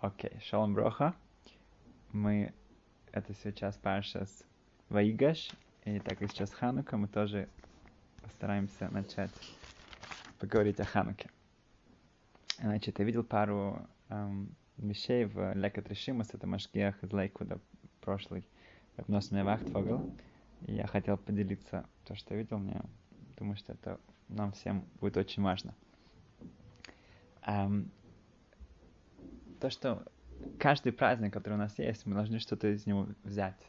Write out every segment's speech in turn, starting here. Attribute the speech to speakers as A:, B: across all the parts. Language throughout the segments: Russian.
A: Окей, шалом броха. Мы, это сейчас Паршас Ваигаш, и так как сейчас Ханука, мы тоже постараемся начать поговорить о Хануке. Значит, я видел пару эм, вещей в Лекат Решимас, это Машгиах из Лейквуда, прошлый, в мне Вахтфогл. И я хотел поделиться то, что я видел, мне думаю, что это нам всем будет очень важно. Um, то, что каждый праздник, который у нас есть, мы должны что-то из него взять.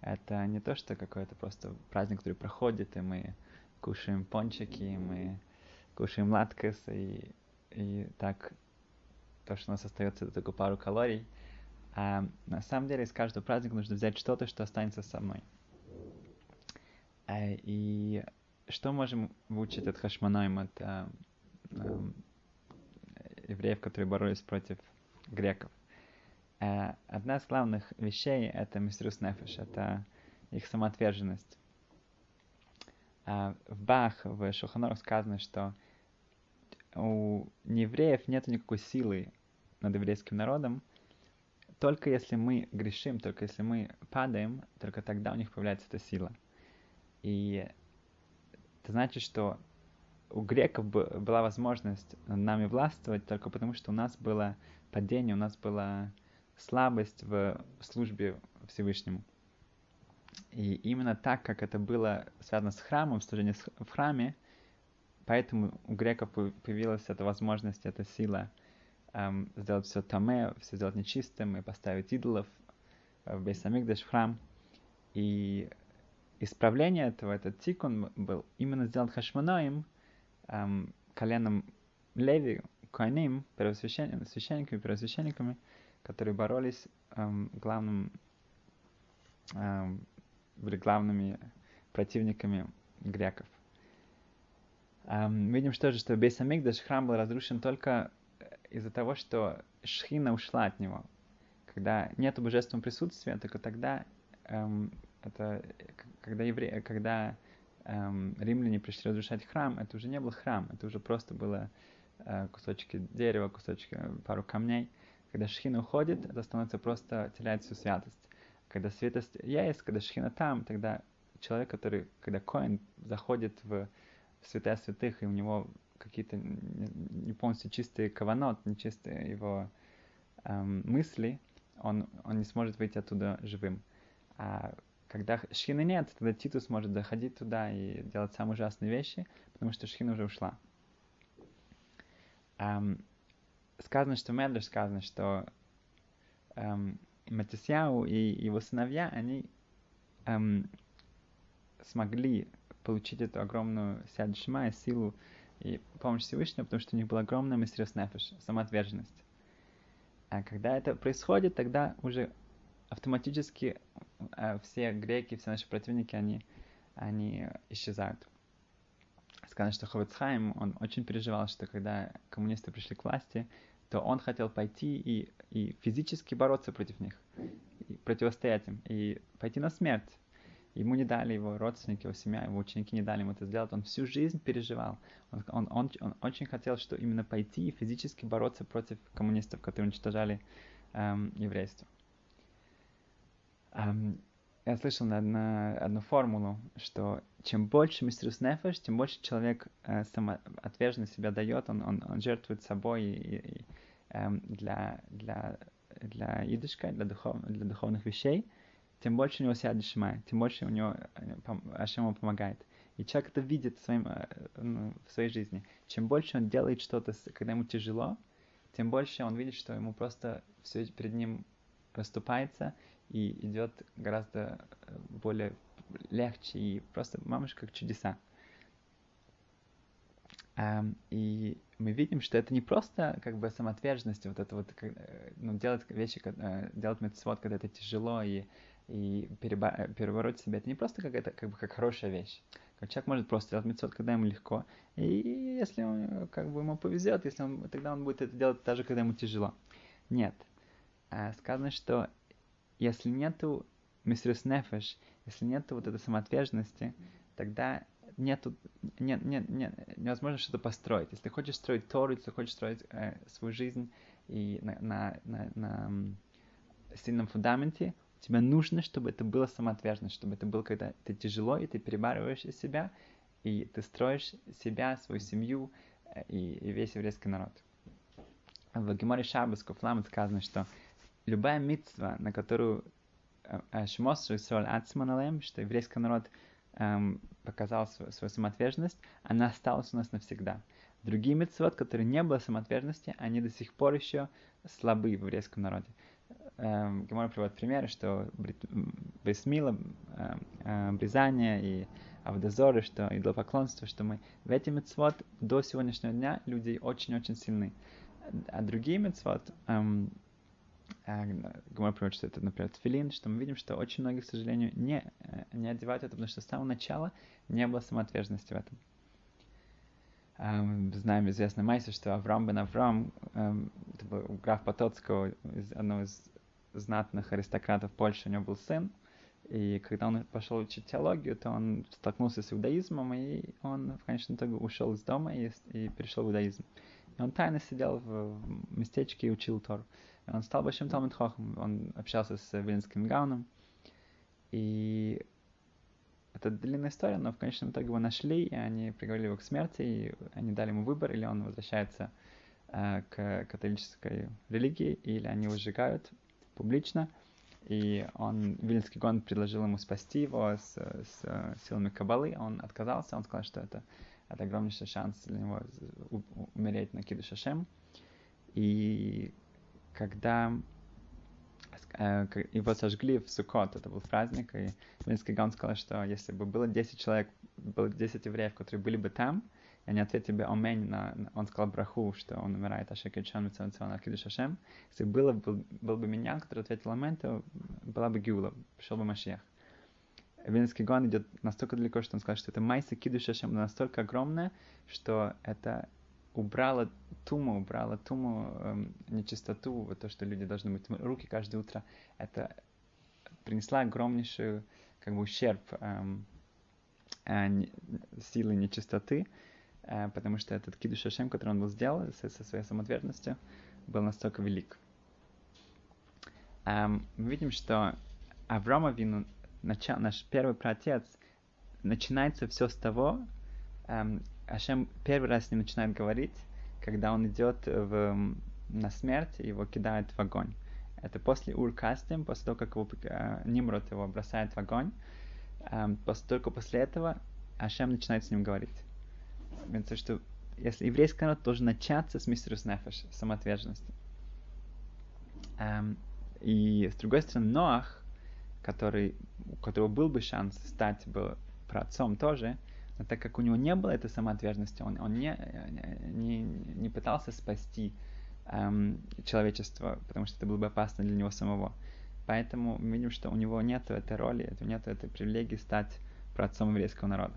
A: Это не то, что какой-то просто праздник, который проходит, и мы кушаем пончики, и мы кушаем латкас, и, и так то, что у нас остается, это только пару калорий. А на самом деле из каждого праздника нужно взять что-то, что останется со мной. А, и что можем выучить от Хашманоим, от а, а, евреев, которые боролись против греков. Э, одна из главных вещей — это мисрус нефеш, это их самоотверженность. Э, в Бах, в Шуханорах сказано, что у неевреев нет никакой силы над еврейским народом, только если мы грешим, только если мы падаем, только тогда у них появляется эта сила. И это значит, что у греков была возможность над нами властвовать только потому, что у нас было падение, у нас была слабость в службе Всевышнему. И именно так, как это было связано с храмом, служение в храме, поэтому у греков появилась эта возможность, эта сила эм, сделать все таме, все сделать нечистым и поставить идолов в Бейсамикдаш, в храм. И исправление этого, этот тикун был именно сделан хашманоим, эм, коленом Леви, Коаним, первосвящен... священниками, первосвященниками, которые боролись эм, главным, эм, были главными противниками греков. Эм, видим что же, что Бейсамикдаш храм был разрушен только из-за того, что Шхина ушла от него. Когда нет божественного присутствия, только тогда эм, это когда евреи, когда эм, римляне пришли разрушать храм, это уже не был храм, это уже просто было э, кусочки дерева, кусочки, пару камней. Когда шхина уходит, это становится просто, теряет всю святость. Когда святость есть, когда шхина там, тогда человек, который, когда коин заходит в, в святая святых, и у него какие-то не полностью чистые каванот, нечистые его эм, мысли, он, он не сможет выйти оттуда живым. А когда шхины нет, тогда Титус может заходить туда и делать самые ужасные вещи, потому что шхина уже ушла. Um, сказано, что Медлер сказано, что um, Матисяу и его сыновья, они um, смогли получить эту огромную сяд шма и силу и помощь Всевышнего, потому что у них была огромная мистерс нефеш, самоотверженность. А когда это происходит, тогда уже автоматически э, все греки, все наши противники, они, они исчезают. Сказано, что Ховецхайм, он очень переживал, что когда коммунисты пришли к власти, то он хотел пойти и, и физически бороться против них, и противостоять им, и пойти на смерть. Ему не дали его родственники, его семья, его ученики не дали ему это сделать. Он всю жизнь переживал. Он, он, он, он очень хотел, что именно пойти и физически бороться против коммунистов, которые уничтожали эм, еврейство. Um, я слышал на, на одну формулу, что чем больше мистерус нефеш, тем больше человек э, самоотверженно себя дает, он, он, он жертвует собой и, и, э, для, для, для идышка, для, духов, для духовных вещей, тем больше у него сядет шма, тем больше у него э, Ашем ему помогает. И человек это видит своим, э, ну, в своей жизни. Чем больше он делает что-то, когда ему тяжело, тем больше он видит, что ему просто все перед ним расступается, и идет гораздо э, более легче и просто мамочка как чудеса. Um, и мы видим, что это не просто как бы самоотверженность, вот это вот, э, ну, делать вещи, э, делать мецвод, когда это тяжело и, и переба- перебороть себя, это не просто как это, как бы как хорошая вещь. Как человек может просто делать мецвод, когда ему легко, и если он, как бы ему повезет, если он, тогда он будет это делать даже когда ему тяжело. Нет. Сказано, что если нету мистерс нефеш, если нету вот этой самоотверженности, тогда нету, нет, нет, нет, невозможно что-то построить. Если ты хочешь строить Тору, если ты хочешь строить э, свою жизнь и на, на, на, на сильном фундаменте, тебе нужно, чтобы это было самоотверженно, чтобы это было, когда ты тяжело, и ты перебарываешь себя, и ты строишь себя, свою семью э, и, и весь еврейский народ. В Геморе Шабас Куфлам сказано, что любая митцва, на которую э, э, Шмос Рисоль Ацманалем, что еврейский народ эм, показал свою, свою самоотверженность, она осталась у нас навсегда. Другие митцвот, которые не было самоотверженности, они до сих пор еще слабы в еврейском народе. Эм, Гемора приводит примеры, что Брисмила, эм, э, обрезание и Авдозоры, что идолопоклонство, что мы в эти мецвод до сегодняшнего дня люди очень-очень сильны. А другие мецвод, эм, э, Гомор приводит, что это, например, тфилин, что мы видим, что очень многие, к сожалению, не, э, не одевают это, потому что с самого начала не было самоотверженности в этом. Um, знаем известный майся, что Авраам бен Авраам, um, это был граф Потоцкого, одного из знатных аристократов Польши, у него был сын, и когда он пошел учить теологию, то он столкнулся с иудаизмом, и он в конечном итоге ушел из дома и, и перешел в иудаизм. И он тайно сидел в, местечке и учил Тор. И он стал большим Талмит Хохом, он общался с Виленским Гауном, и это длинная история, но в конечном итоге его нашли, и они приговорили его к смерти, и они дали ему выбор, или он возвращается э, к католической религии, или они его сжигают публично. И он, Вильнский гон предложил ему спасти его с, с силами Кабалы, он отказался, он сказал, что это, это огромнейший шанс для него умереть на Киду Шашем. И когда Э, его сожгли в Сукот, это был праздник, и Вильнский Гаон сказал, что если бы было 10 человек, было 10 евреев, которые были бы там, и они ответили бы Омень, на, он сказал браху, что он умирает, Ашек Ичан Митсавацион Акидуш Ашем, если было, был, был бы меня, который ответил Омень, то была бы Гиула, пришел бы Машех. Вильнский Гаон идет настолько далеко, что он сказал, что это Майса Кидуш Ашем настолько огромное, что это убрала туму, убрала туму, эм, нечистоту, вот то, что люди должны мыть руки каждое утро, это принесла огромнейшую как бы ущерб эм, э, силы нечистоты, э, потому что этот кидуш который он был сделал со, со своей самоотверженностью, был настолько велик. Эм, мы видим, что Авраама Вину, начал, наш первый праотец, начинается все с того, эм, Ашем первый раз с ним начинает говорить, когда он идет в, на смерть, его кидают в огонь. Это после Ур-Кастим, после того, как его, э, Нимрод его бросает в огонь. Э, после, только после этого Ашем начинает с ним говорить. Говорится, что если еврейский народ должен начаться с мистерус нефеш, самоотверженности. Эм, и с другой стороны, Ноах, который, у которого был бы шанс стать бы праотцом тоже, но так как у него не было этой самоотверженности, он, он не, не, не пытался спасти эм, человечество, потому что это было бы опасно для него самого. Поэтому мы видим, что у него нет этой роли, нет этой привилегии стать праотцом еврейского народа.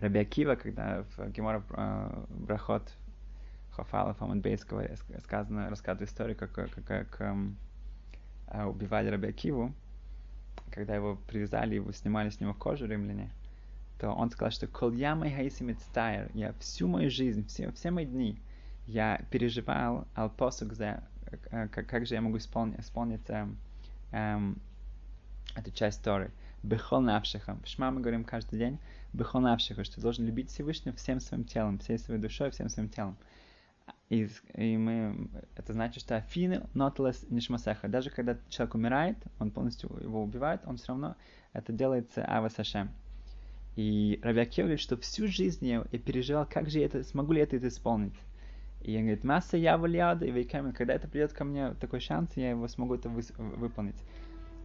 A: Раби Акива, когда в Гемора э, Брахот Хофала Фамадбейского сказано, рассказывает историю, как, как, как эм, э, убивали Раби Акиву, когда его привязали, его снимали с него кожу римляне, то он сказал, что «Кольяма хайсимитстайр» я всю мою жизнь, все, все мои дни, я переживал алпосук за как, как же я могу исполнить, исполнить эм, эм, эту часть Торы. Бехол навшиха. В Шма мы говорим каждый день Бехол навшиха, что ты должен любить Всевышнего всем своим телом, всей своей душой, всем своим телом. И, и мы, это значит, что афины нотлес нишмасеха. Даже когда человек умирает, он полностью его убивает, он все равно это делается авасашем. И Равиакев говорит, что всю жизнь я, я переживал, как же я это, смогу ли я это исполнить. И он говорит, масса я валиада и вейкамин, когда это придет ко мне такой шанс, я его смогу это вы, выполнить.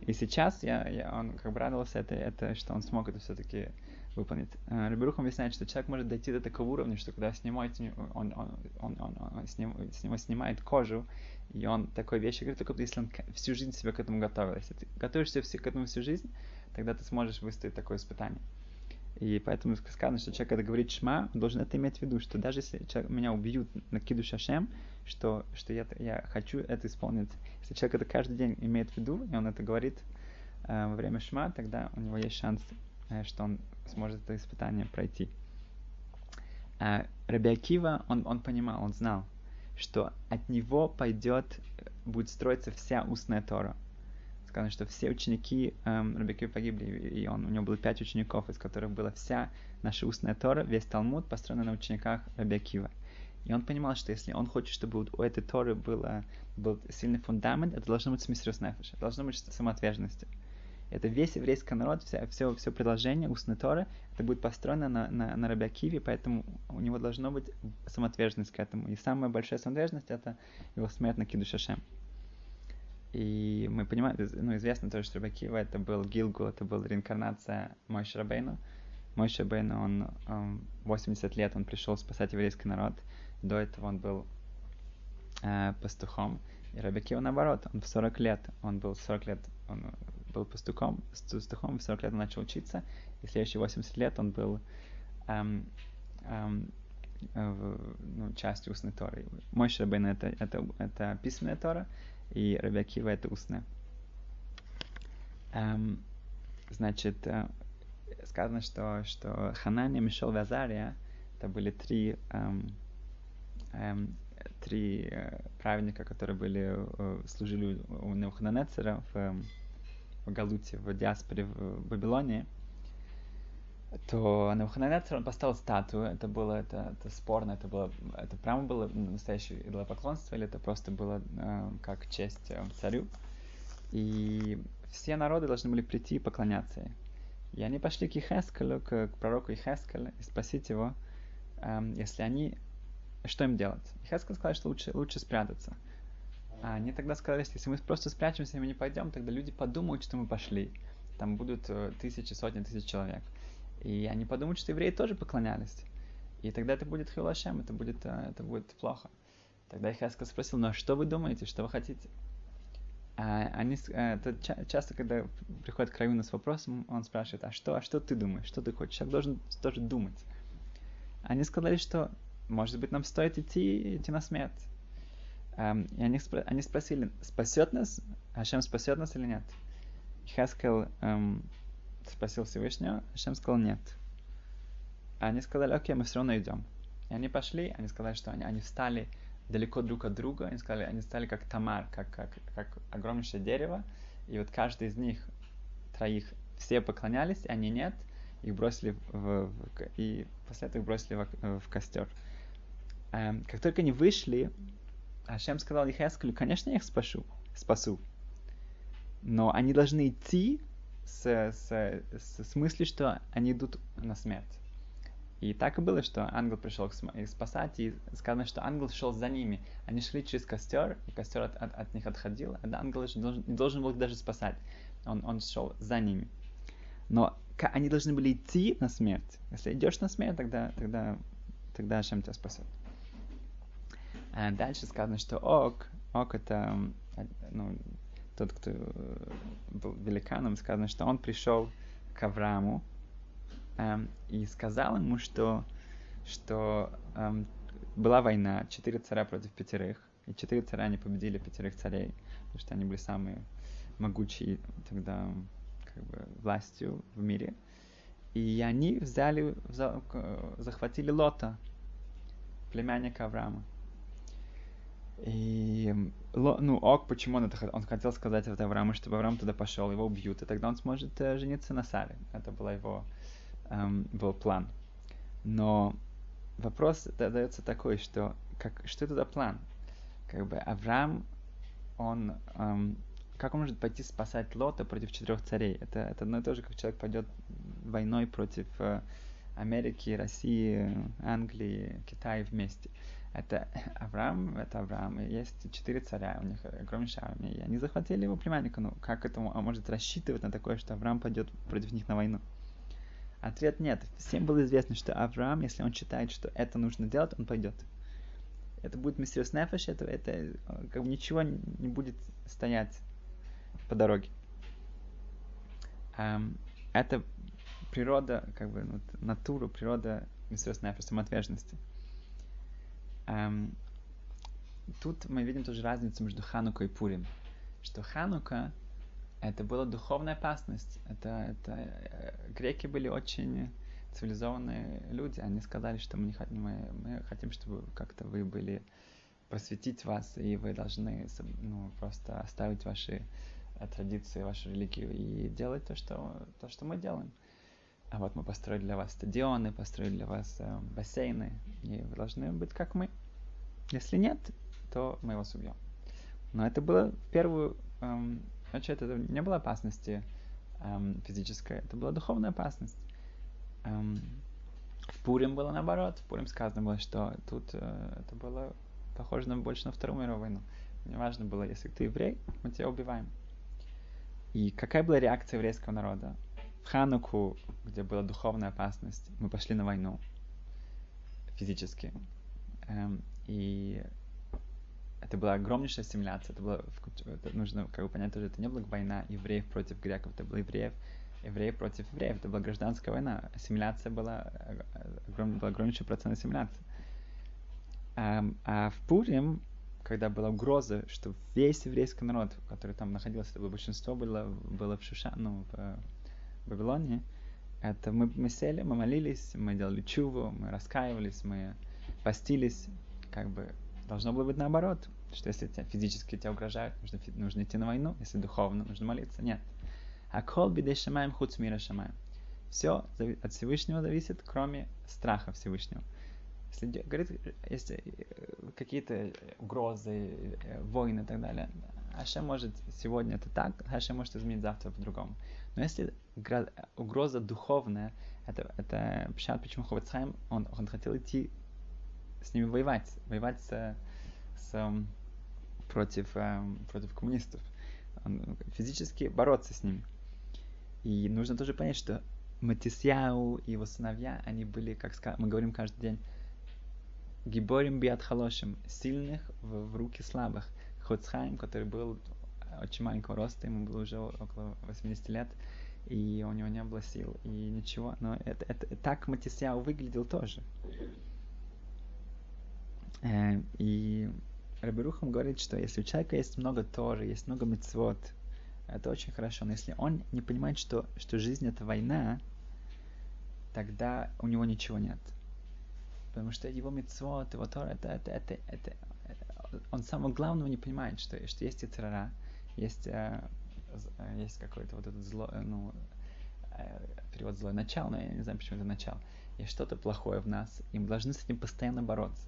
A: И сейчас я, я, он как бы радовался, это, это, что он смог это все-таки выполнить. Э, Рабирух объясняет, что человек может дойти до такого уровня, что когда снимает, он, он, он, он, он с, него, с него снимает кожу, и он такой вещи говорит, только если он всю жизнь себя к этому готовил. Если ты готовишься к этому всю жизнь, тогда ты сможешь выстоять такое испытание. И поэтому сказано, что человек, когда говорит шма, он должен это иметь в виду, что даже если человек, меня убьют на киду шашем, что, что я, я хочу это исполнить. Если человек это каждый день имеет в виду, и он это говорит э, во время шма, тогда у него есть шанс, э, что он сможет это испытание пройти. А Раби Акива, он, он понимал, он знал, что от него пойдет, будет строиться вся устная Тора. Сказано, что все ученики эм, Рабикива погибли, и он, у него было пять учеников, из которых была вся наша устная Тора, весь Талмуд построен на учениках Рабикива. И он понимал, что если он хочет, чтобы у этой Торы было, был сильный фундамент, это должно быть смисрус нефеш, должно быть самоотверженностью. Это весь еврейский народ, все, все, все предложение устной Торы, это будет построено на, на, на Рабиакиве, поэтому у него должно быть самоотверженность к этому. И самая большая самоотверженность это его смерть на Киду Шашем. И мы понимаем, ну, известно тоже, что Рабакива это был Гилгу, это была реинкарнация Мой Шрабейну. Мой Шрабейну, он, он 80 лет, он пришел спасать еврейский народ. До этого он был э, пастухом. И Рабакива наоборот, он в 40 лет, он был 40 лет, он был пастухом, пастухом в 40 лет он начал учиться, и следующие 80 лет он был эм, эм, в, ну, частью устной Торы. Мой Шрабейн это, это, это письменная Тора, и Раби Акива это устная. Эм, значит, э, сказано, что, что Ханания, Мишел и Азария, это были три, эм, эм, три э, праведника, которые были, э, служили у Неухананецера в, в Галуте, в диаспоре в Вавилоне то Навуходоносор, он поставил статую, это было, это, это спорно, это было, это прямо было настоящее идолопоклонство, или это просто было э, как честь э, царю. И все народы должны были прийти и поклоняться ей. И они пошли к Ихескелю, к, к пророку Ихескелю, и спросить его, э, если они, что им делать. Ихескель сказал, что лучше, лучше спрятаться. А они тогда сказали, что если мы просто спрячемся и мы не пойдем, тогда люди подумают, что мы пошли. Там будут э, тысячи, сотни тысяч человек. И они подумают, что евреи тоже поклонялись. И тогда это будет хилашем, это будет, э, это будет плохо. Тогда Ихаскал спросил, ну а что вы думаете, что вы хотите? А они, э, это часто, когда приходит к Раюну с вопросом, он спрашивает, а что, а что ты думаешь, что ты хочешь? Человек должен тоже думать. Они сказали, что, может быть, нам стоит идти, идти на смерть. Um, и они, спро- они спросили, спасет нас, Ашем спасет нас или нет? Хаскел um, спросил Всевышнего, Шем сказал нет. Они сказали, окей, мы все равно идем. И они пошли, они сказали, что они, они встали далеко друг от друга, они сказали, они стали как тамар, как, как, как огромнейшее дерево, и вот каждый из них, троих, все поклонялись, а они нет, их бросили в, в, и после этого их бросили в, в костер. Эм, как только они вышли, Ашем сказал Ехескелю, конечно, я их спасу, спасу, но они должны идти с, с, с, с мыслью, что они идут на смерть. И так и было, что ангел пришел их спасать, и сказано, что ангел шел за ними. Они шли через костер, и костер от, от, от них отходил, а ангел должен, не должен был их даже спасать. Он, он шел за ними. Но они должны были идти на смерть. Если идешь на смерть, тогда, тогда, тогда Ашем тебя спасет. А дальше сказано, что Ок, Ок это ну, тот, кто э, был великаном, сказано, что он пришел к Аврааму эм, и сказал ему, что, что эм, была война, четыре царя против пятерых, и четыре царя не победили пятерых царей, потому что они были самые могучие тогда как бы, властью в мире. И они взяли, захватили Лота, племянника Авраама. И, ну, ок, почему он это Он хотел сказать это Аврааму, чтобы Авраам туда пошел, его убьют, и тогда он сможет э, жениться на Саре. Это был его эм, был план. Но вопрос задается такой, что как, что это за план? Как бы Авраам, он, эм, как он может пойти спасать Лота против четырех царей? Это, это одно и то же, как человек пойдет войной против э, Америки, России, Англии, Китая вместе. Это Авраам, это Авраам, и есть четыре царя, у них огромнейшая армия, и они захватили его племянника. Ну, как это он может рассчитывать на такое, что Авраам пойдет против них на войну? Ответ нет. Всем было известно, что Авраам, если он считает, что это нужно делать, он пойдет. Это будет миссиос нефеш, это, это как бы ничего не будет стоять по дороге. Um, это природа, как бы, ну, натура, природа миссиос нефеш, самоотверженности. Um, тут мы видим тоже разницу между Ханукой и Пурим. Что Ханука это была духовная опасность. Это, это э, греки были очень цивилизованные люди. Они сказали, что мы, не хотим, мы, мы хотим, чтобы как-то вы были просветить вас, и вы должны ну, просто оставить ваши э, традиции, вашу религию и делать то, что, то, что мы делаем. А вот мы построили для вас стадионы, построили для вас э, бассейны, и вы должны быть как мы. Если нет, то мы вас убьем. Но это было в первую эм, очередь, это не было опасности эм, физической, это была духовная опасность. Эм, в Пурим было наоборот. В Пурим сказано было, что тут э, это было похоже на, больше на Вторую мировую войну. Мне важно было, если ты еврей, мы тебя убиваем. И какая была реакция еврейского народа? В Хануку, где была духовная опасность, мы пошли на войну физически. Эм, и это была огромнейшая ассимиляция. Это было, это нужно как бы понять тоже, это не была война евреев против греков, это было евреев, евреев против евреев. Это была гражданская война. Ассимиляция была, э, огром, был огромнейший процент ассимиляции. А, а в Пурим, когда была угроза, что весь еврейский народ, который там находился, это было большинство было, было в Шуша, ну, в Вавилоне, это мы, мы сели, мы молились, мы делали чуву, мы раскаивались, мы постились, как бы должно было быть наоборот, что если тебя физически тебя угрожают, нужно, нужно идти на войну, если духовно, нужно молиться. Нет. А кол бидей шамаем худ мира шамаем. Все от Всевышнего зависит, кроме страха Всевышнего. Если говорит, если э, какие-то угрозы, э, войны и так далее, Аша может сегодня это так, Аша может изменить завтра по-другому. Но если угроза духовная, это, это почему Ховецхайм, он, он хотел идти с ними воевать, воевать с, с, против, против коммунистов, физически бороться с ними. И нужно тоже понять, что Матисяу и его сыновья, они были, как мы говорим каждый день, гиборим биат халошим, сильных в, в руки слабых. Хоцхайм, который был очень маленького роста, ему было уже около 80 лет, и у него не было сил, и ничего. Но это, это, так Матисяу выглядел тоже. Э, и Рабирухам говорит, что если у человека есть много Торы, есть много мецвод, это очень хорошо. Но если он не понимает, что, что жизнь это война, тогда у него ничего нет. Потому что его мецвод, его Тора, это, это, это, это, он самого главного не понимает, что, что есть яцерара, есть, э, есть какое-то вот это зло, ну, э, перевод злое начало, но я не знаю, почему это начало. Есть что-то плохое в нас, и мы должны с этим постоянно бороться.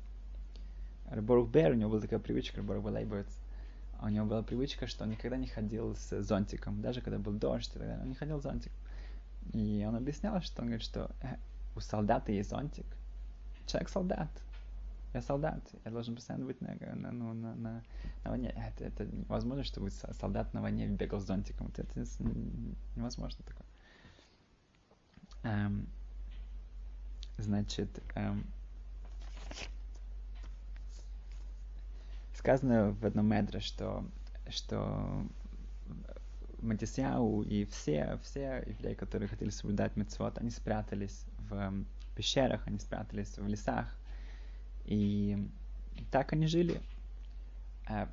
A: Рыборух Бер, у него была такая привычка, Рыборух Лейбовец, у него была привычка, что он никогда не ходил с зонтиком, даже когда был дождь, он не ходил с зонтиком. И он объяснял, что он говорит, что э, у солдата есть зонтик. Человек солдат. Я солдат. Я должен постоянно быть на, на, ну, на, на, на войне. Это, это невозможно, чтобы солдат на войне бегал с зонтиком. Это, это невозможно такое. Эм, значит, эм, сказано в одном медре, что, что Матисяу и все, все евреи, которые хотели соблюдать мецвод, они спрятались в пещерах, они спрятались в лесах. И так они жили. А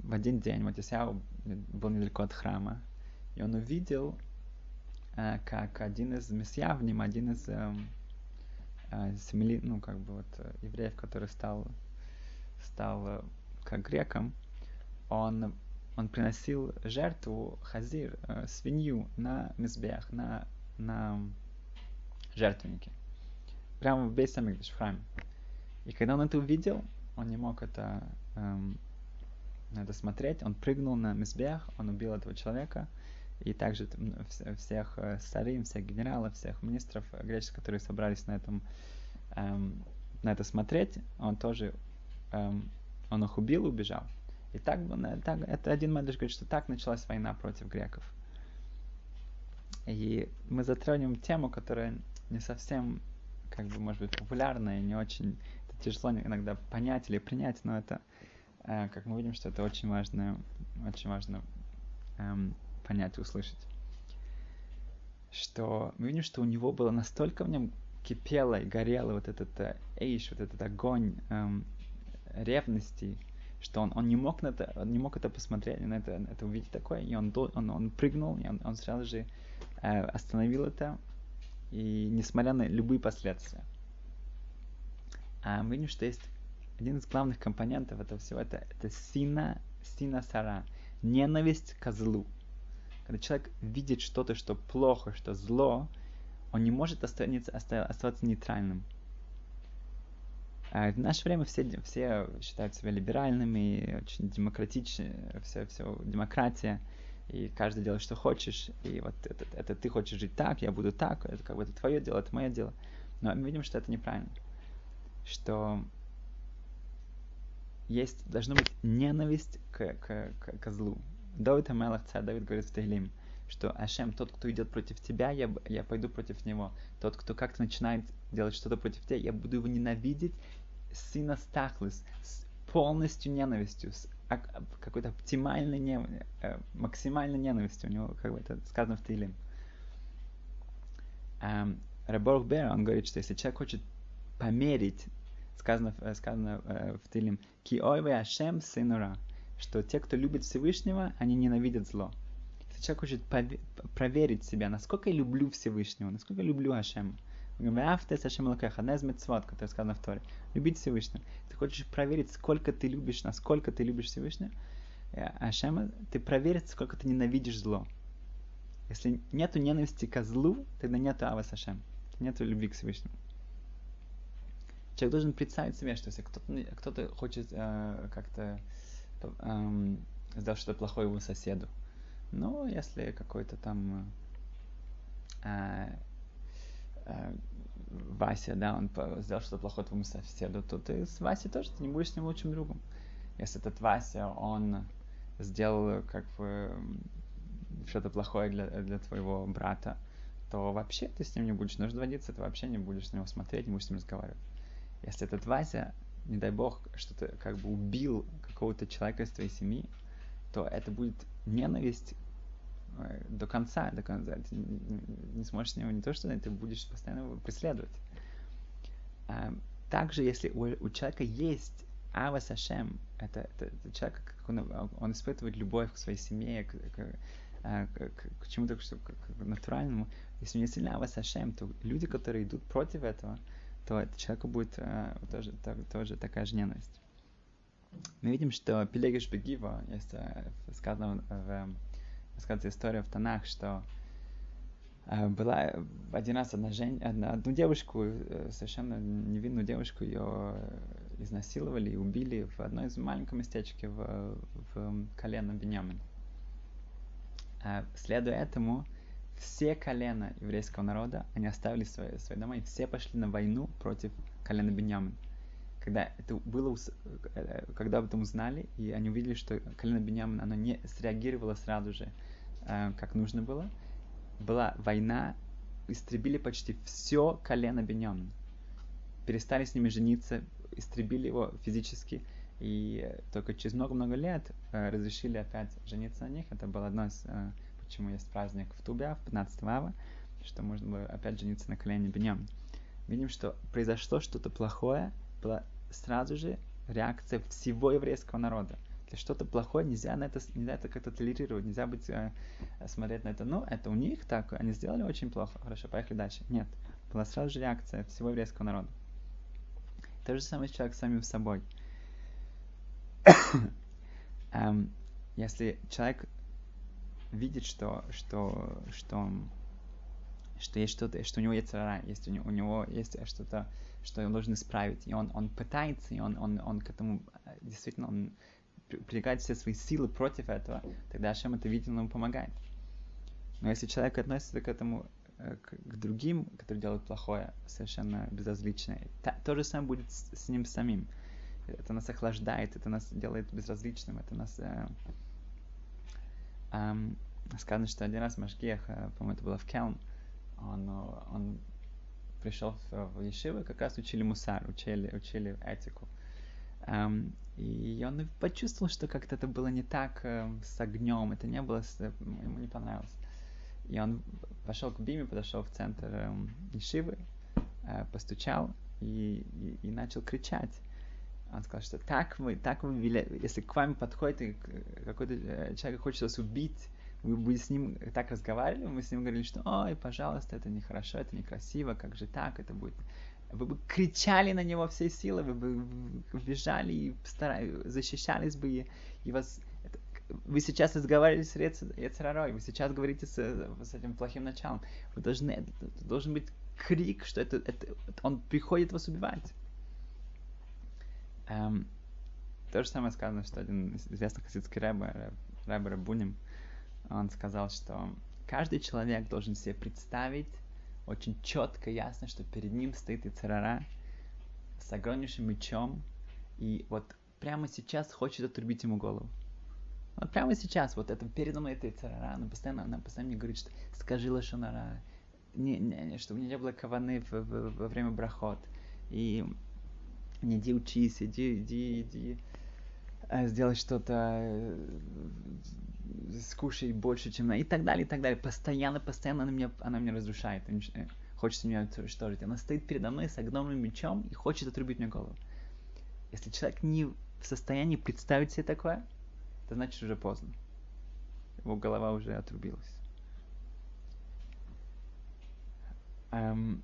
A: в один день Матисяу был недалеко от храма, и он увидел, а, как один из месьявним, один из а, семьи, ну, как бы вот евреев, который стал, стал как грекам, он, он приносил жертву хазир, э, свинью на мизбех, на, на жертвеннике. Прямо в Бейсамикдаш, в храме. И когда он это увидел, он не мог это, эм, это смотреть, он прыгнул на мизбех, он убил этого человека, и также всех э, старин, всех генералов, всех министров греческих, которые собрались на этом эм, на это смотреть, он тоже эм, он их убил, убежал. И так, так это один Медреш говорит, что так началась война против греков. И мы затронем тему, которая не совсем, как бы, может быть, популярная и не очень, это тяжело иногда понять или принять, но это, э, как мы видим, что это очень важно, очень важно эм, понять и услышать. Что мы видим, что у него было настолько в нем кипело и горело вот этот э, эйш, вот этот огонь эм, ревности, что он, он не мог на это, он не мог это посмотреть, на это, это увидеть такое, и он, он, он прыгнул, и он, он сразу же э, остановил это, и несмотря на любые последствия. А мы видим, что есть один из главных компонентов этого всего это, это сина, сина сара, ненависть к злу. Когда человек видит что-то, что плохо, что зло, он не может оставаться, оставаться нейтральным. А в наше время все, все считают себя либеральными, очень демократичны, все, все демократия, и каждый делает, что хочешь, и вот это, это ты хочешь жить так, я буду так, это как бы это твое дело, это мое дело. Но мы видим, что это неправильно. Что есть, должна быть ненависть к, к, к, к злу. Давид Амелах, царь Давид говорит в Теглим, что Ашем, тот, кто идет против тебя, я, я пойду против него. Тот, кто как-то начинает делать что-то против тебя, я буду его ненавидеть сына Стахлис, с полностью ненавистью, с какой-то оптимальной, не, э, максимальной ненавистью. У него, как бы это сказано в Тилим. Эм, Раборг Бер, он говорит, что если человек хочет померить, сказано, э, сказано э, в Тилим, ки ойве Ашем сынура, что те, кто любит Всевышнего, они ненавидят зло. Если человек хочет проверить себя, насколько я люблю Всевышнего, насколько я люблю Ашема, Вафтес Ашем Лакеха, одна из мецвод, которая сказана в Торе. Любить Всевышнего. Ты хочешь проверить, сколько ты любишь, насколько ты любишь Всевышнего, э, Ашема, ты проверить, сколько ты ненавидишь зло. Если нету ненависти к злу, тогда нету Авас Ашем. Нету любви к Всевышнему. Человек должен представить себе, что если кто-то, кто хочет э, как-то э, сделать что-то плохое его соседу, ну, если какой-то там э, э, Вася, да, он сделал что-то плохое твоему соседу, то ты с Васей тоже ты не будешь с ним лучшим другом. Если этот Вася, он сделал как бы что-то плохое для, для твоего брата, то вообще ты с ним не будешь нужно водиться, ты вообще не будешь на него смотреть, не будешь с ним разговаривать. Если этот Вася, не дай бог, что-то как бы убил какого-то человека из твоей семьи, то это будет ненависть до конца, до конца. Ты не сможешь с него не то, что ты будешь постоянно его преследовать. А, также, если у, у человека есть Ава Сашем, это, это, это человек, как он, он испытывает любовь к своей семье, к, а, к, к, к чему-то что, к, к натуральному. Если у него сильно Ава Сашем, то люди, которые идут против этого, то это человеку будет а, тоже, то, тоже такая же ненависть. Мы видим, что Пелегиш Бегива, есть сказано в рассказывается история в Танах, что э, была один раз одна, жен... одна одну девушку, э, совершенно невинную девушку, ее изнасиловали и убили в одной из маленьком местечке в, в колено Беньямин. Следуя этому, все колена еврейского народа, они оставили свои, свои дома и все пошли на войну против колена Беньямин. Когда это было, э, когда об этом узнали, и они увидели, что колено Беньямин, оно не среагировало сразу же Э, как нужно было. Была война, истребили почти все колено Беньямин. Перестали с ними жениться, истребили его физически. И только через много-много лет э, разрешили опять жениться на них. Это было одно из, почему есть праздник в Тубе, в 15 ава, что можно было опять жениться на колене Беньямин. Видим, что произошло что-то плохое, была сразу же реакция всего еврейского народа если что-то плохое, нельзя на это, нельзя это как-то толерировать, нельзя быть, э, смотреть на это, ну, это у них так, они сделали очень плохо, хорошо, поехали дальше. Нет, была сразу же реакция всего еврейского народа. То же самое человек с самим собой. um, если человек видит, что, что, что, что есть что-то, что у него есть рара, есть у него, у него есть что-то, что он должен исправить, и он, он пытается, и он, он, он к этому э, действительно он прилагает все свои силы против этого, тогда Ашем это видит, он ему помогает. Но если человек относится к этому, э, к, к другим, которые делают плохое, совершенно безразличное, та, то же самое будет с, с ним самим. Это нас охлаждает, это нас делает безразличным, это нас... Э, э, сказано, что один раз Машгех, э, по-моему, это было в Келн, он, он пришел в, Ешивы, как раз учили мусар, учили, учили этику. Um, и он почувствовал, что как-то это было не так э, с огнем, это не было, с, ему не понравилось. И он пошел к Биме, подошел в центр э, Ишивы, э, постучал и, и, и начал кричать. Он сказал, что так вы, так вы, если к вам подходит какой-то э, человек хочет вас убить, вы будете с ним так разговаривали, мы с ним говорили, что ой, пожалуйста, это нехорошо, это некрасиво, как же так, это будет вы бы кричали на него всей силы, вы бы бежали и старались, защищались бы, и, вас... Вы сейчас разговаривали с Ецерарой, вы сейчас говорите с, с этим плохим началом. Вы должны... Это, должен быть крик, что это, это, он приходит вас убивать. Эм, то же самое сказано, что один известный хасидский рэбе, рэбе Рабуним, он сказал, что каждый человек должен себе представить очень четко, ясно, что перед ним стоит Ицерара с огромнейшим мечом, и вот прямо сейчас хочет отрубить ему голову. Вот прямо сейчас, вот это передо мной это Ицерара, она постоянно, она постоянно мне говорит, что скажи лошонара, не, не, не, чтобы не было каваны в, в, во время брахот, и не иди учись, иди, иди, иди, э, сделать что-то, скушай больше, чем на... И так далее, и так далее. Постоянно, постоянно она меня, она меня разрушает. Э, хочет меня уничтожить. Она стоит передо мной с огромным мечом и хочет отрубить мне голову. Если человек не в состоянии представить себе такое, это значит уже поздно. Его голова уже отрубилась. Эм,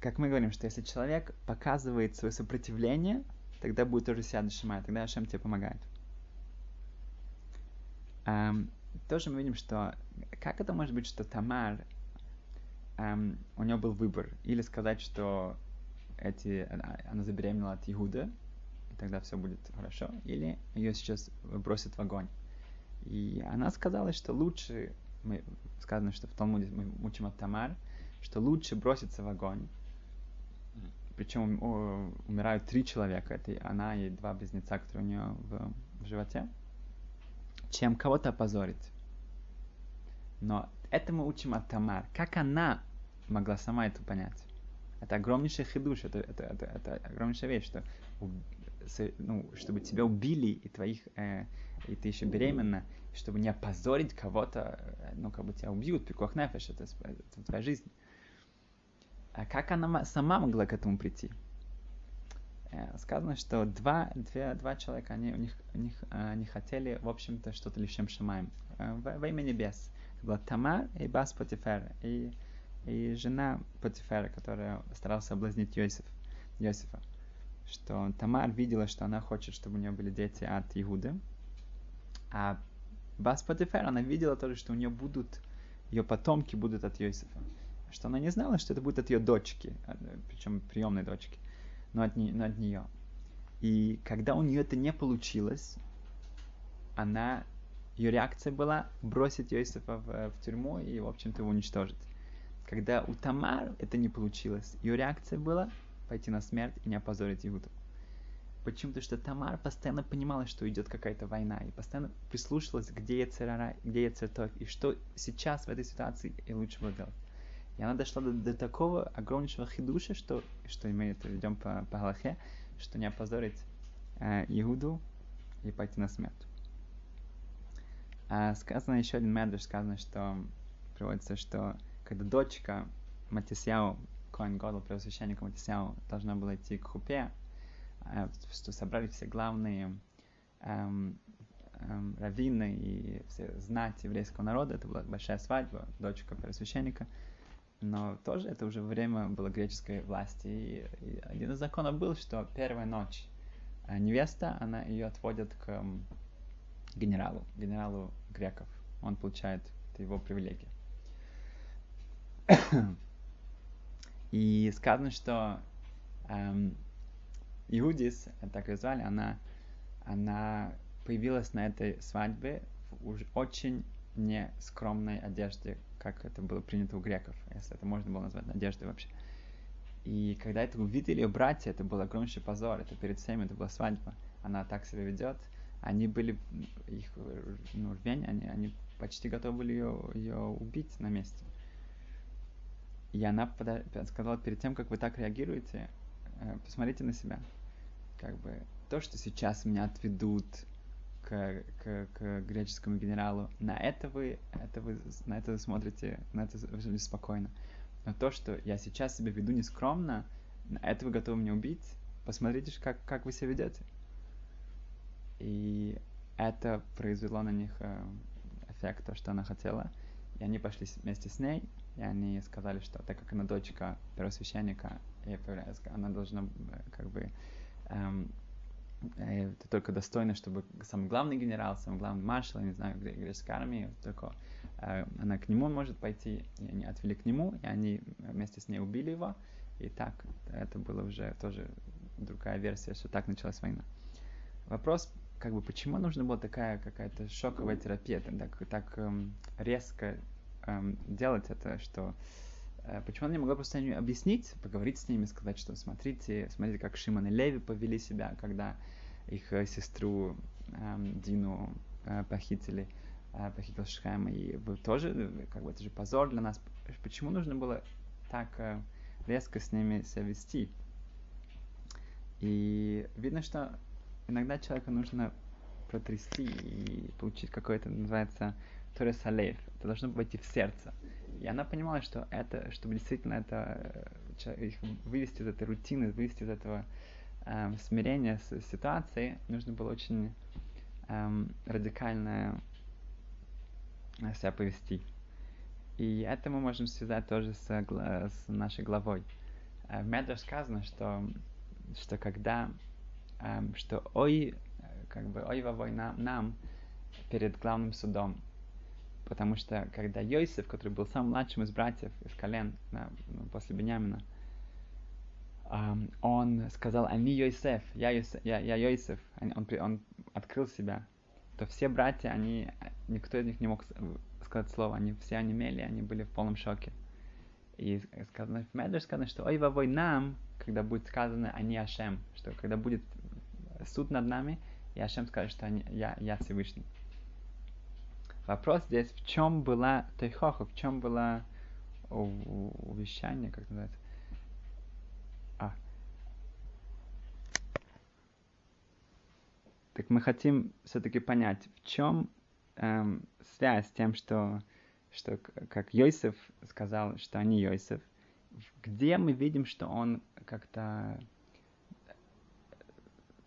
A: как мы говорим, что если человек показывает свое сопротивление, тогда будет тоже дошимать, тогда Ашем тебе помогает. Um, тоже мы видим, что как это может быть, что Тамар, um, у нее был выбор, или сказать, что эти, она забеременела от Иуда, и тогда все будет хорошо, или ее сейчас бросят в огонь. И она сказала, что лучше, мы, сказано, что в Талмуде мы учим от Тамар, что лучше броситься в огонь, причем умирают три человека, это она и два близнеца, которые у нее в, в животе, чем кого-то опозорить. Но это мы учим от Тамар. Как она могла сама это понять? Это огромнейший хидуш, это, это, это, это огромнейшая вещь, что ну, чтобы тебя убили и твоих, э, и ты еще беременна, чтобы не опозорить кого-то, э, ну, как бы тебя убьют, нефеш, это, это твоя жизнь. А как она сама могла к этому прийти? Э, сказано, что два, две, два человека, они, у них, у них э, они хотели, в общем-то, что-то лишем шамаем э, во, во имя небес. Это была Тамар и Бас Потифер, и, и жена Потифера, которая старалась соблазнить Йосиф, Йосифа. Что Тамар видела, что она хочет, чтобы у нее были дети от Иуды, а Бас Потифер, она видела тоже, что у нее будут, ее потомки будут от Йосифа. Что она не знала, что это будет от ее дочки, причем приемной дочки но от, не, но от нее. И когда у нее это не получилось, она, ее реакция была бросить Йосифа в, в тюрьму и, в общем-то, его уничтожить. Когда у Тамар это не получилось, ее реакция была пойти на смерть и не опозорить Иуду. Почему? Потому что Тамар постоянно понимала, что идет какая-то война, и постоянно прислушивалась, где Яцерара, где Яцертов, и что сейчас в этой ситуации и лучше было делать. И она дошла до, до такого огромнейшего хидуша, что, что мы это ведем по, по Галахе, что не опозорить э, Иуду и пойти на смерть. А сказано еще один медреш, сказано, что приводится, что когда дочка Матисяу, Коин Годл, первосвященника Матисяу, должна была идти к хупе, э, что собрали все главные эм, эм, раввины и все знать еврейского народа, это была большая свадьба, дочка первосвященника, но тоже это уже время было греческой власти. И, один из законов был, что первая ночь а невеста, она ее отводят к генералу, генералу греков. Он получает его привилегия. И сказано, что эм, Иудис, так ее звали, она, она появилась на этой свадьбе в уже очень нескромной одежде, как это было принято у греков, если это можно было назвать надеждой вообще. И когда это увидели братья, это был огромнейший позор, это перед всеми, это была свадьба. Она так себя ведет. Они были, их ну, рвень, они, они почти готовы были ее, ее убить на месте. И она пода- сказала, перед тем, как вы так реагируете, э, посмотрите на себя. Как бы то, что сейчас меня отведут, к, к, греческому генералу. На это вы, это вы, на это вы смотрите, на это вы спокойно. Но то, что я сейчас себя веду нескромно, на это вы готовы меня убить, посмотрите, как, как вы себя ведете. И это произвело на них э, эффект, то, что она хотела. И они пошли вместе с ней, и они сказали, что так как она дочка первосвященника еврейская, она должна как бы эм, это только достойно, чтобы самый главный генерал, самый главный маршал, я не знаю, где греческой армии, только э, она к нему может пойти, и они отвели к нему, и они вместе с ней убили его, и так, это было уже тоже другая версия, что так началась война. Вопрос, как бы, почему нужна была такая какая-то шоковая терапия, так, так эм, резко эм, делать это, что почему она не могла просто объяснить, поговорить с ними, сказать, что смотрите, смотрите, как Шимон и Леви повели себя, когда их э, сестру эм, Дину э, похитили, э, похитил Шхайм, и вы тоже, э, как бы это же позор для нас. Почему нужно было так э, резко с ними себя вести? И видно, что иногда человеку нужно протрясти и получить какое-то, называется, Торес Алейф. Это должно войти в сердце. И она понимала, что это, чтобы действительно это э, их вывести из этой рутины, вывести из этого эм, смирения с ситуацией, нужно было очень эм, радикально э, себя повести. И это мы можем связать тоже с, с нашей главой. Э, в Медрах сказано, что, что когда, эм, что ой, как бы ой во война нам перед главным судом, Потому что когда Йосиф, который был самым младшим из братьев, из колен, да, ну, после Бениамина, um, он сказал, они Йосиф, я, Йосиф, я, я Йосиф, он, он, он открыл себя, то все братья, они, никто из них не мог сказать слово, они все онемели, они были в полном шоке. И сказано, в Медреш сказано, что ой вовой нам, когда будет сказано они Ашем, что когда будет суд над нами, и Ашем скажет, что они, я, я Всевышний. Вопрос здесь, в чем была тайхоха, в чем была увещание, как называется? А. Так мы хотим все-таки понять, в чем эм, связь с тем, что, что как Йосиф сказал, что они Йосиф, где мы видим, что он как-то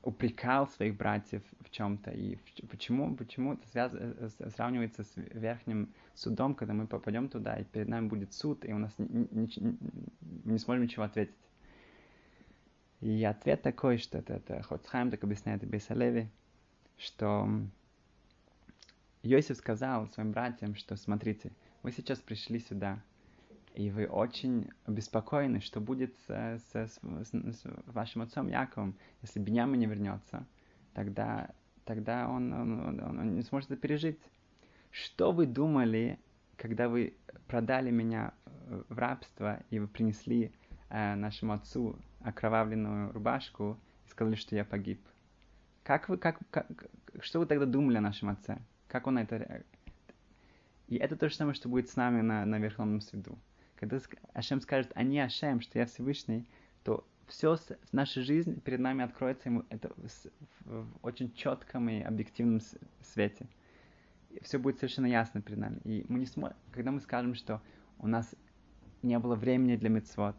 A: упрекал своих братьев в чем-то. И почему, почему это связ, э, сравнивается с верхним судом, когда мы попадем туда, и перед нами будет суд, и у нас не, не, не сможем ничего ответить. И ответ такой, что это, это Хоцхайм так объясняет Бейсалеви, что Йосиф сказал своим братьям, что смотрите, вы сейчас пришли сюда, и вы очень обеспокоены, что будет с, с, с, с вашим отцом Яковом, если Беньяма не вернется, тогда, тогда он, он, он, он не сможет это пережить. Что вы думали, когда вы продали меня в рабство, и вы принесли э, нашему отцу окровавленную рубашку и сказали, что я погиб? Как вы, как, как, что вы тогда думали о нашем отце? Как он это... И это то же самое, что будет с нами на, на Верховном Суду. Когда Ашем скажет, они Ашем, что я Всевышний, то все в нашей жизни перед нами откроется ему это в, очень четком и объективном свете. И все будет совершенно ясно перед нами. И мы не сможем, когда мы скажем, что у нас не было времени для мецвод,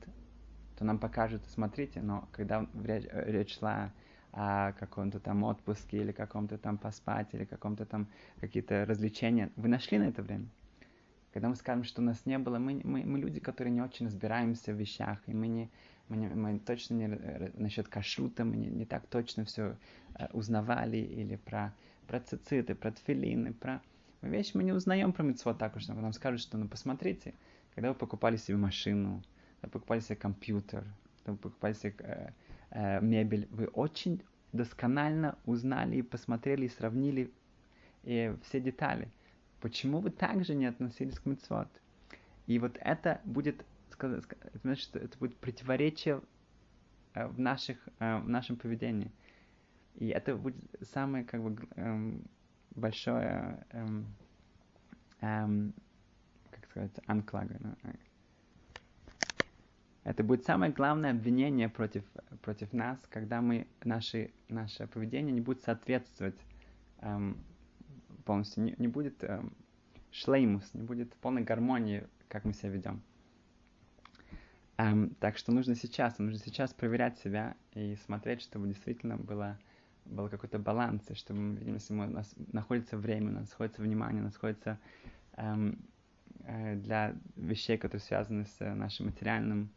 A: то нам покажут, смотрите, но когда речь, речь шла о каком-то там отпуске или каком-то там поспать или каком-то там какие-то развлечения, вы нашли на это время? Когда мы скажем, что у нас не было, мы, мы, мы люди, которые не очень разбираемся в вещах, и мы не, мы, не, мы точно не насчет кашрута, мы не, не так точно все э, узнавали, или про, про цициты, про тфилины, про вещи мы не узнаем про митцвот так уж, нам скажут, что ну посмотрите, когда вы покупали себе машину, когда вы покупали себе компьютер, когда вы покупали себе э, э, мебель, вы очень досконально узнали и посмотрели и сравнили и все детали – Почему вы также не относились к мецвод? И вот это будет, значит, это будет противоречие э, в, наших, э, в нашем поведении. И это будет самое, как бы, эм, большое, эм, эм, как сказать, анклага. Это будет самое главное обвинение против, против нас, когда мы, наши, наше поведение не будет соответствовать полностью, не, не будет э, шлеймус, не будет полной гармонии, как мы себя ведем. Эм, так что нужно сейчас, нужно сейчас проверять себя и смотреть, чтобы действительно было, был какой-то баланс, и чтобы мы видим, если у нас находится время, у нас находится внимание, у нас находится эм, э, для вещей, которые связаны с нашим материальным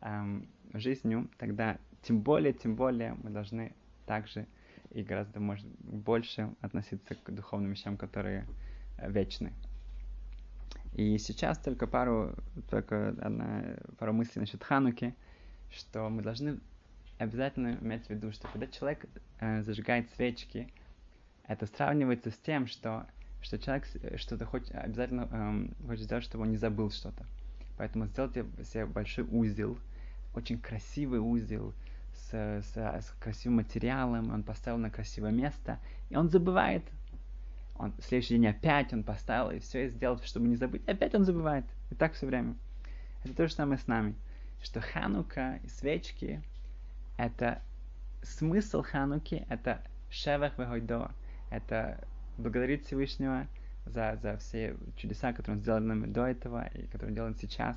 A: эм, жизнью, тогда тем более, тем более мы должны также и гораздо, может, больше относиться к духовным вещам, которые э, вечны. И сейчас только пару, только одна, пару мыслей насчет Хануки, что мы должны обязательно иметь в виду, что когда человек э, зажигает свечки, это сравнивается с тем, что, что человек что-то хочет, обязательно эм, хочет сделать, чтобы он не забыл что-то. Поэтому сделайте себе большой узел, очень красивый узел, с, с, с красивым материалом, он поставил на красивое место, и он забывает. Он, следующий день опять он поставил, и все сделал, чтобы не забыть. Опять он забывает. И так все время. Это то же самое с нами. Что Ханука и свечки, это смысл Хануки, это Шевах Вегойдо. Это благодарить Всевышнего за, за все чудеса, которые он сделал нам до этого и которые он делает сейчас.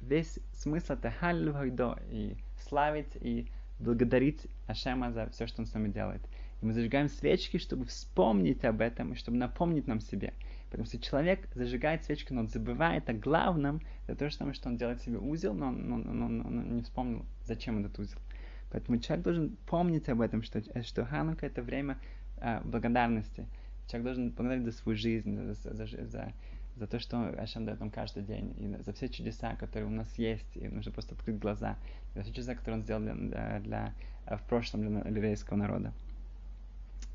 A: Весь смысл это Халлю Вегойдо. И славить и благодарить Ашема за все, что Он с нами делает. И мы зажигаем свечки, чтобы вспомнить об этом и чтобы напомнить нам себе. Потому что человек зажигает свечки, но он забывает о главном, это то же самое, что он делает себе узел, но он, он, он, он, не вспомнил, зачем этот узел. Поэтому человек должен помнить об этом, что, что Ханука это время э, благодарности. Человек должен благодарить за свою жизнь, за, за, за, за то, что Ашем дает нам каждый день, и за все чудеса, которые у нас есть, и нужно просто открыть глаза, и за все чудеса, которые Он сделал для, для, для, в прошлом для еврейского народа.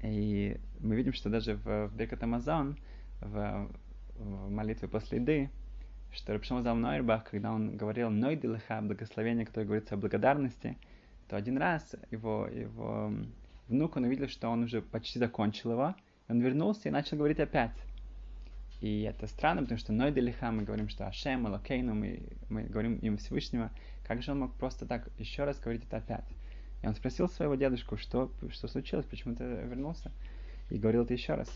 A: И мы видим, что даже в, в Беркат Амазон, в, в молитве после еды, что Рабшам Зал Нойрбах, когда он говорил «Нойди леха», благословение, которое говорится о благодарности, то один раз его, его внук, он увидел, что он уже почти закончил его, он вернулся и начал говорить опять. И это странно, потому что Ной Делиха мы говорим, что Ашем, Алокейну, мы, мы говорим им Всевышнего. Как же он мог просто так еще раз говорить это опять? И он спросил своего дедушку, что, что случилось, почему ты вернулся? И говорил это еще раз.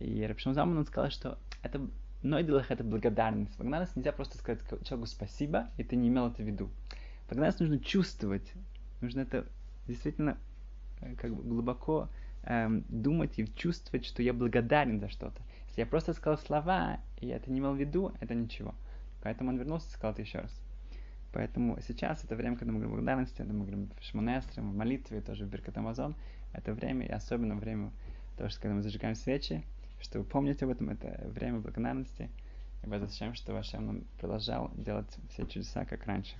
A: И Рабшим Заман он сказал, что это Ной Делиха это благодарность. Благодарность нельзя просто сказать человеку спасибо, и ты не имел это в виду. Благодарность нужно чувствовать. Нужно это действительно э, как бы глубоко эм, думать и чувствовать, что я благодарен за что-то. Я просто сказал слова, и это не имел в виду, это ничего. Поэтому он вернулся и сказал это еще раз. Поэтому сейчас это время, когда мы говорим благодарности, когда мы говорим в Шмонестре, в молитве, тоже в Беркат Амазон, это время, и особенно время, того, что когда мы зажигаем свечи, чтобы помнить об этом, это время благодарности. И зачем, что Вашем нам продолжал делать все чудеса, как раньше.